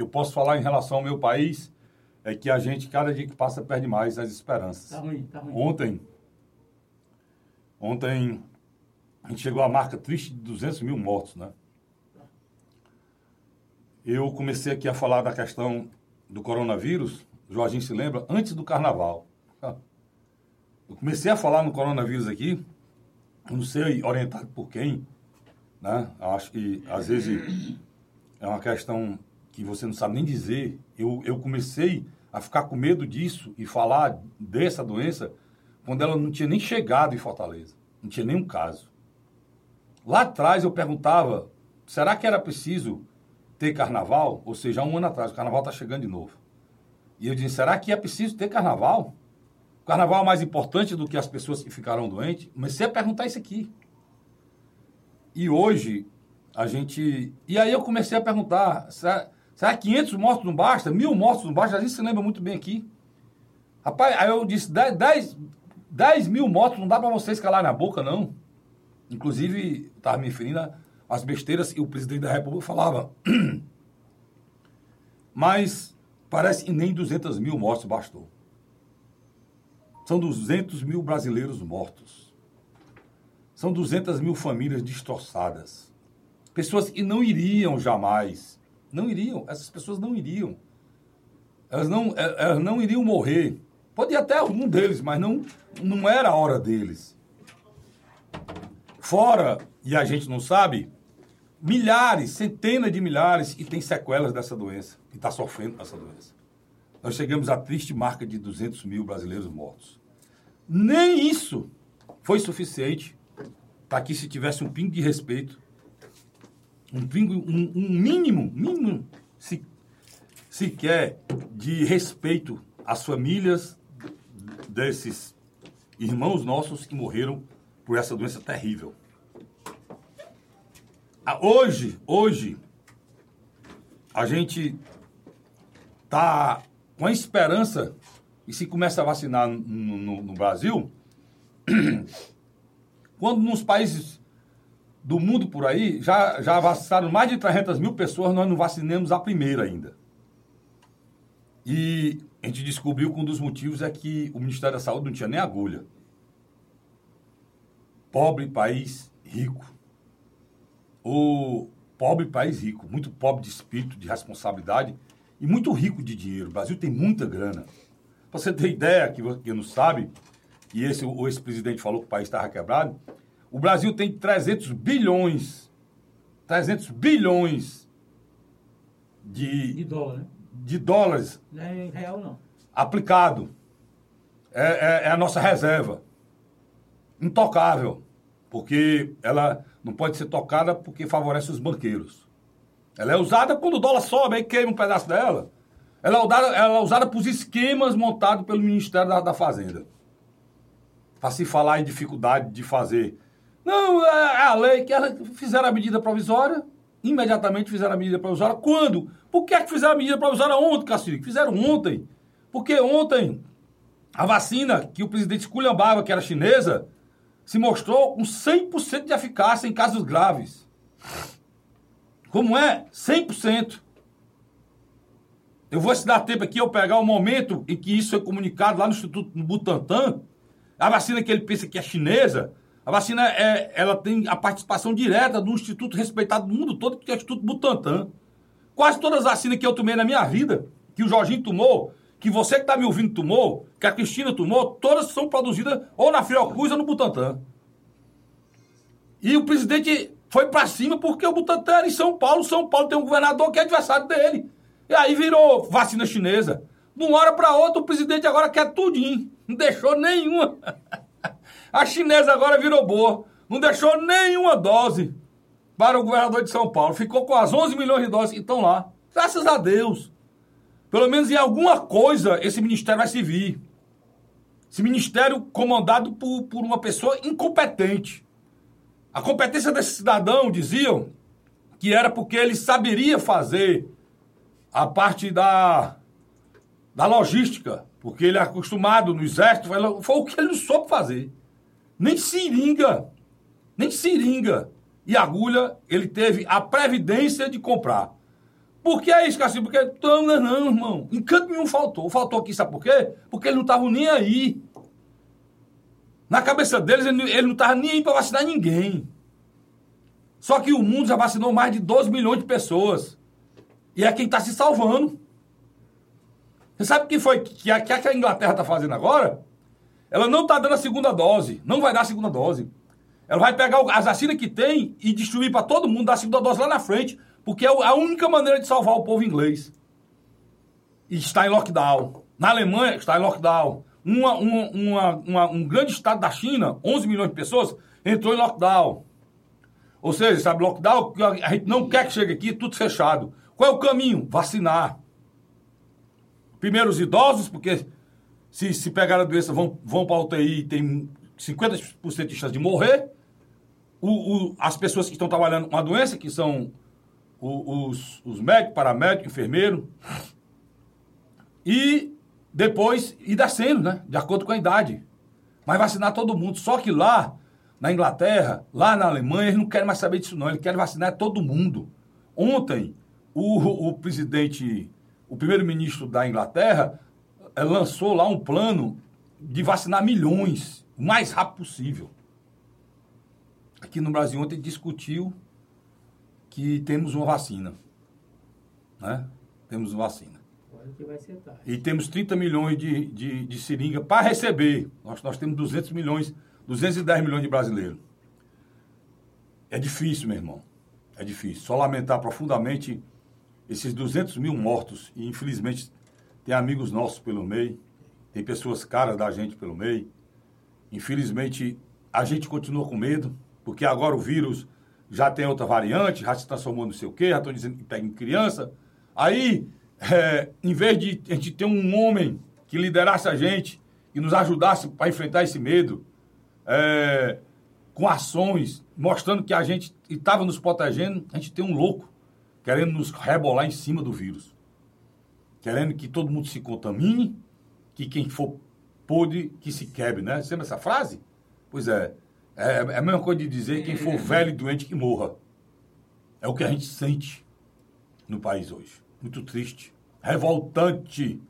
que eu posso falar em relação ao meu país é que a gente, cada dia que passa, perde mais as esperanças. Tá ruim, tá ruim. Ontem, ontem, a gente chegou à marca triste de 200 mil mortos, né? Eu comecei aqui a falar da questão do coronavírus, o Jorginho se lembra, antes do carnaval. Eu comecei a falar no coronavírus aqui, não sei orientado por quem, né? Acho que às vezes é uma questão que você não sabe nem dizer. Eu, eu comecei a ficar com medo disso e falar dessa doença quando ela não tinha nem chegado em Fortaleza, não tinha nenhum caso. Lá atrás eu perguntava, será que era preciso ter carnaval? Ou seja, há um ano atrás, o carnaval está chegando de novo. E eu disse, será que é preciso ter carnaval? O carnaval é mais importante do que as pessoas que ficaram doentes? Comecei a perguntar isso aqui. E hoje, a gente. E aí eu comecei a perguntar: será, será que 500 mortos não basta? Mil mortos não basta? A gente se lembra muito bem aqui. Rapaz, aí eu disse: 10, 10, 10 mil mortos não dá para vocês calar na boca, não. Inclusive, estava me referindo às besteiras que o presidente da República falava. Mas parece que nem 200 mil mortos bastou. São 200 mil brasileiros mortos. São 200 mil famílias destroçadas. Pessoas que não iriam jamais. Não iriam. Essas pessoas não iriam. Elas não, elas não iriam morrer. Podia até algum deles, mas não, não era a hora deles. Fora, e a gente não sabe, milhares, centenas de milhares que têm sequelas dessa doença, e está sofrendo dessa doença. Nós chegamos à triste marca de 200 mil brasileiros mortos. Nem isso foi suficiente para que se tivesse um pingo de respeito um, um, mínimo, mínimo se, sequer de respeito às famílias desses irmãos nossos que morreram por essa doença terrível. Ah, hoje, hoje, a gente tá com a esperança e se começa a vacinar no, no, no Brasil, quando nos países do mundo por aí, já, já vacinaram mais de 300 mil pessoas, nós não vacinamos a primeira ainda. E a gente descobriu que um dos motivos é que o Ministério da Saúde não tinha nem agulha. Pobre país rico. O pobre país rico, muito pobre de espírito, de responsabilidade e muito rico de dinheiro. O Brasil tem muita grana. Para você ter ideia, que você não sabe, e esse, o ex-presidente falou que o país estava quebrado, o Brasil tem 300 bilhões, 300 bilhões de, de, dólar, né? de dólares. Não é real, não. Aplicado. É, é, é a nossa reserva. Intocável. Porque ela não pode ser tocada porque favorece os banqueiros. Ela é usada quando o dólar sobe, aí queima um pedaço dela. Ela é usada, ela é usada para os esquemas montados pelo Ministério da, da Fazenda. Para se falar em dificuldade de fazer não, é, é a lei que ela fizeram a medida provisória, imediatamente fizeram a medida provisória. Quando? Por que, é que fizeram a medida provisória ontem, Cacique? Fizeram ontem. Porque ontem a vacina que o presidente esculhambava, que era chinesa, se mostrou com 100% de eficácia em casos graves. Como é? 100%. Eu vou se dar tempo aqui eu pegar o momento em que isso foi comunicado lá no Instituto Butantan, a vacina que ele pensa que é chinesa, a vacina é, ela tem a participação direta do instituto respeitado do mundo todo, que é o Instituto Butantan. Quase todas as vacinas que eu tomei na minha vida, que o Jorginho tomou, que você que está me ouvindo tomou, que a Cristina tomou, todas são produzidas ou na Fiocruz ou no Butantan. E o presidente foi para cima porque o Butantan era em São Paulo. São Paulo tem um governador que é adversário dele. E aí virou vacina chinesa. De uma hora para outra, o presidente agora quer tudinho. Não deixou nenhuma. A chinesa agora virou boa. Não deixou nenhuma dose para o governador de São Paulo. Ficou com as 11 milhões de doses que estão lá. Graças a Deus. Pelo menos em alguma coisa esse ministério vai se vir. Esse ministério comandado por, por uma pessoa incompetente. A competência desse cidadão, diziam, que era porque ele saberia fazer a parte da, da logística, porque ele é acostumado no exército, foi o que ele não soube fazer. Nem seringa, nem seringa e agulha ele teve a previdência de comprar. Por que é isso, Cassinho? Porque, não, não, não, irmão. Encanto nenhum faltou. Faltou aqui, sabe por quê? Porque eles não estavam nem aí. Na cabeça deles, ele não estava nem aí para vacinar ninguém. Só que o mundo já vacinou mais de 12 milhões de pessoas. E é quem está se salvando. Você sabe o que foi que a, que a Inglaterra está fazendo agora? Ela não está dando a segunda dose. Não vai dar a segunda dose. Ela vai pegar as vacinas que tem e distribuir para todo mundo, dar a segunda dose lá na frente, porque é a única maneira de salvar o povo inglês. E está em lockdown. Na Alemanha está em lockdown. Uma, uma, uma, uma, um grande estado da China, 11 milhões de pessoas, entrou em lockdown. Ou seja, sabe, lockdown, a gente não quer que chegue aqui, tudo fechado. Qual é o caminho? Vacinar. Primeiro os idosos, porque se, se pegar a doença vão, vão para a UTI e tem 50% de chance de morrer. O, o, as pessoas que estão trabalhando com a doença, que são os, os médicos, paramédicos, enfermeiros. E depois ir descendo, né? De acordo com a idade. Mas vacinar todo mundo. Só que lá, na Inglaterra, lá na Alemanha, eles não querem mais saber disso, não. Eles querem vacinar todo mundo. Ontem, o, o presidente, o primeiro-ministro da Inglaterra, lançou lá um plano de vacinar milhões, o mais rápido possível. Aqui no Brasil, ontem discutiu que temos uma vacina. Né? Temos uma vacina. E temos 30 milhões de, de, de seringa para receber. Nós, nós temos 200 milhões, 210 milhões de brasileiros. É difícil, meu irmão. É difícil. Só lamentar profundamente esses 200 mil mortos. E infelizmente tem amigos nossos pelo meio. Tem pessoas caras da gente pelo meio. Infelizmente a gente continua com medo. Porque agora o vírus já tem outra variante, já se transformou não sei o quê, já estão dizendo que pega em criança. Aí é, em vez de a gente ter um homem que liderasse a gente e nos ajudasse para enfrentar esse medo, é, com ações, mostrando que a gente estava nos protegendo, a gente tem um louco querendo nos rebolar em cima do vírus. Querendo que todo mundo se contamine, que quem for podre, que se quebre, né? Você lembra essa frase? Pois é. É, é a mesma coisa de dizer quem for velho e doente que morra. É o que a gente sente no país hoje muito triste, revoltante.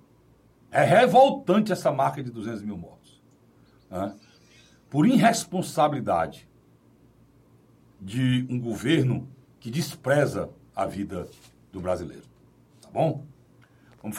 É revoltante essa marca de 200 mil mortos. Né? Por irresponsabilidade de um governo que despreza a vida do brasileiro. Tá bom?